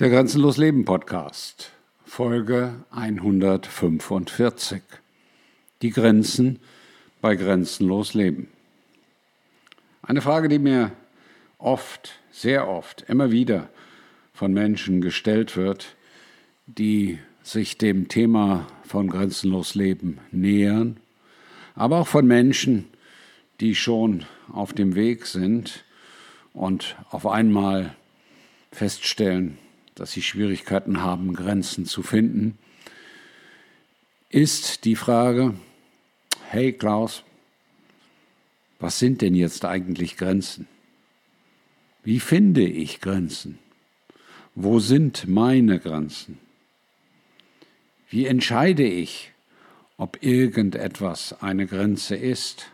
Der Grenzenlos Leben Podcast, Folge 145. Die Grenzen bei Grenzenlos Leben. Eine Frage, die mir oft, sehr oft, immer wieder von Menschen gestellt wird, die sich dem Thema von Grenzenlos Leben nähern, aber auch von Menschen, die schon auf dem Weg sind und auf einmal feststellen, dass sie Schwierigkeiten haben, Grenzen zu finden, ist die Frage, hey Klaus, was sind denn jetzt eigentlich Grenzen? Wie finde ich Grenzen? Wo sind meine Grenzen? Wie entscheide ich, ob irgendetwas eine Grenze ist?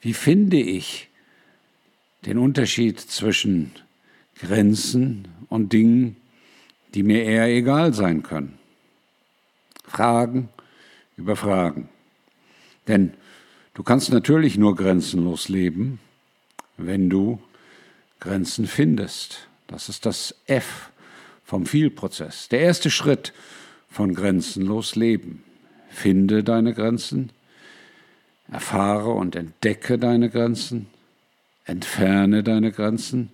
Wie finde ich den Unterschied zwischen Grenzen und Dingen, die mir eher egal sein können. Fragen über Fragen. Denn du kannst natürlich nur grenzenlos leben, wenn du Grenzen findest. Das ist das F vom Vielprozess. Der erste Schritt von grenzenlos leben. Finde deine Grenzen, erfahre und entdecke deine Grenzen, entferne deine Grenzen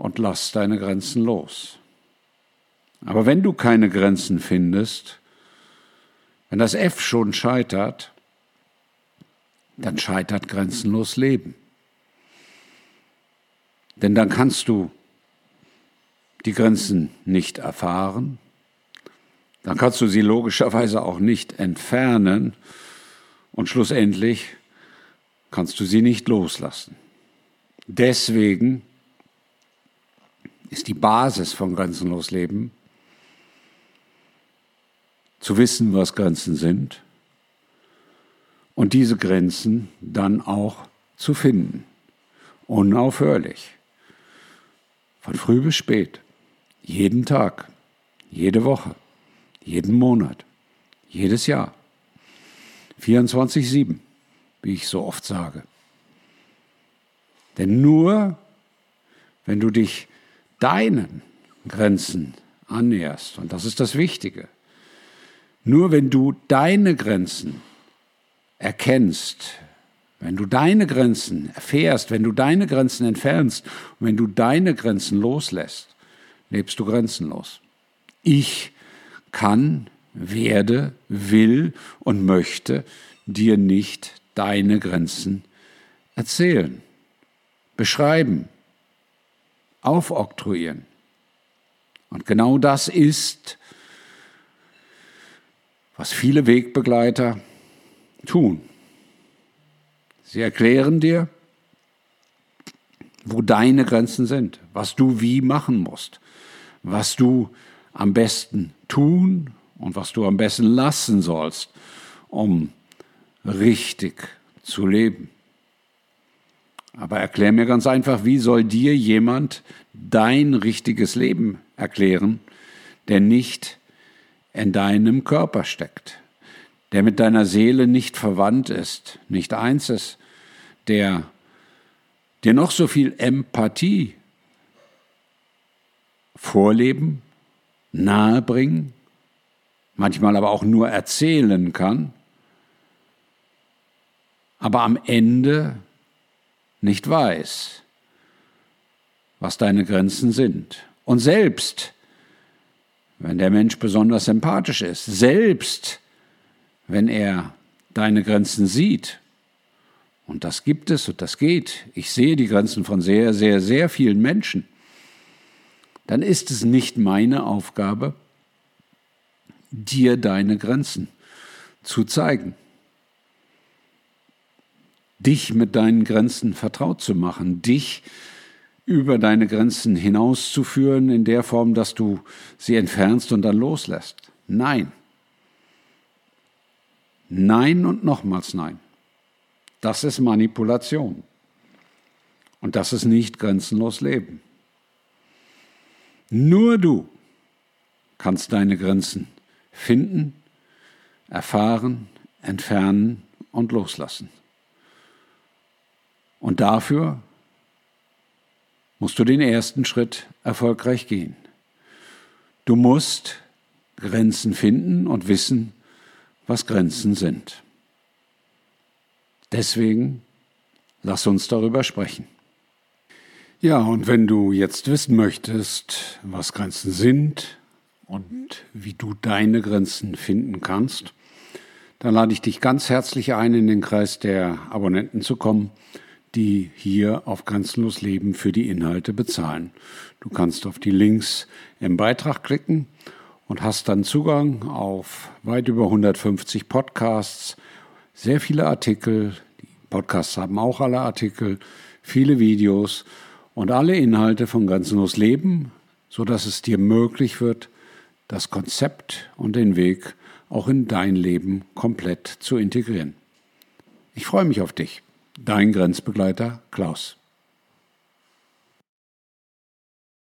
und lass deine Grenzen los. Aber wenn du keine Grenzen findest, wenn das F schon scheitert, dann scheitert grenzenlos Leben. Denn dann kannst du die Grenzen nicht erfahren, dann kannst du sie logischerweise auch nicht entfernen und schlussendlich kannst du sie nicht loslassen. Deswegen ist die Basis von Grenzenlos Leben. Zu wissen, was Grenzen sind und diese Grenzen dann auch zu finden. Unaufhörlich. Von früh bis spät. Jeden Tag. Jede Woche. Jeden Monat. Jedes Jahr. 24-7, wie ich so oft sage. Denn nur wenn du dich deinen Grenzen annäherst. Und das ist das Wichtige. Nur wenn du deine Grenzen erkennst, wenn du deine Grenzen erfährst, wenn du deine Grenzen entfernst und wenn du deine Grenzen loslässt, lebst du grenzenlos. Ich kann, werde, will und möchte dir nicht deine Grenzen erzählen, beschreiben, aufoktroyieren. Und genau das ist, was viele Wegbegleiter tun. Sie erklären dir, wo deine Grenzen sind, was du wie machen musst, was du am besten tun und was du am besten lassen sollst, um richtig zu leben. Aber erklär mir ganz einfach, wie soll dir jemand dein richtiges Leben erklären, der nicht in deinem Körper steckt, der mit deiner Seele nicht verwandt ist, nicht eins ist, der dir noch so viel Empathie vorleben, nahebringen, manchmal aber auch nur erzählen kann, aber am Ende nicht weiß, was deine Grenzen sind. Und selbst, wenn der Mensch besonders empathisch ist, selbst, wenn er deine Grenzen sieht, und das gibt es und das geht, ich sehe die Grenzen von sehr, sehr, sehr vielen Menschen, dann ist es nicht meine Aufgabe, dir deine Grenzen zu zeigen dich mit deinen Grenzen vertraut zu machen, dich über deine Grenzen hinauszuführen in der Form, dass du sie entfernst und dann loslässt. Nein. Nein und nochmals nein. Das ist Manipulation. Und das ist nicht grenzenlos Leben. Nur du kannst deine Grenzen finden, erfahren, entfernen und loslassen. Und dafür musst du den ersten Schritt erfolgreich gehen. Du musst Grenzen finden und wissen, was Grenzen sind. Deswegen lass uns darüber sprechen. Ja, und wenn du jetzt wissen möchtest, was Grenzen sind und wie du deine Grenzen finden kannst, dann lade ich dich ganz herzlich ein, in den Kreis der Abonnenten zu kommen, die hier auf Grenzenlos Leben für die Inhalte bezahlen. Du kannst auf die Links im Beitrag klicken und hast dann Zugang auf weit über 150 Podcasts, sehr viele Artikel. Die Podcasts haben auch alle Artikel, viele Videos und alle Inhalte von Grenzenlos Leben, sodass es dir möglich wird, das Konzept und den Weg auch in dein Leben komplett zu integrieren. Ich freue mich auf dich. Dein Grenzbegleiter Klaus.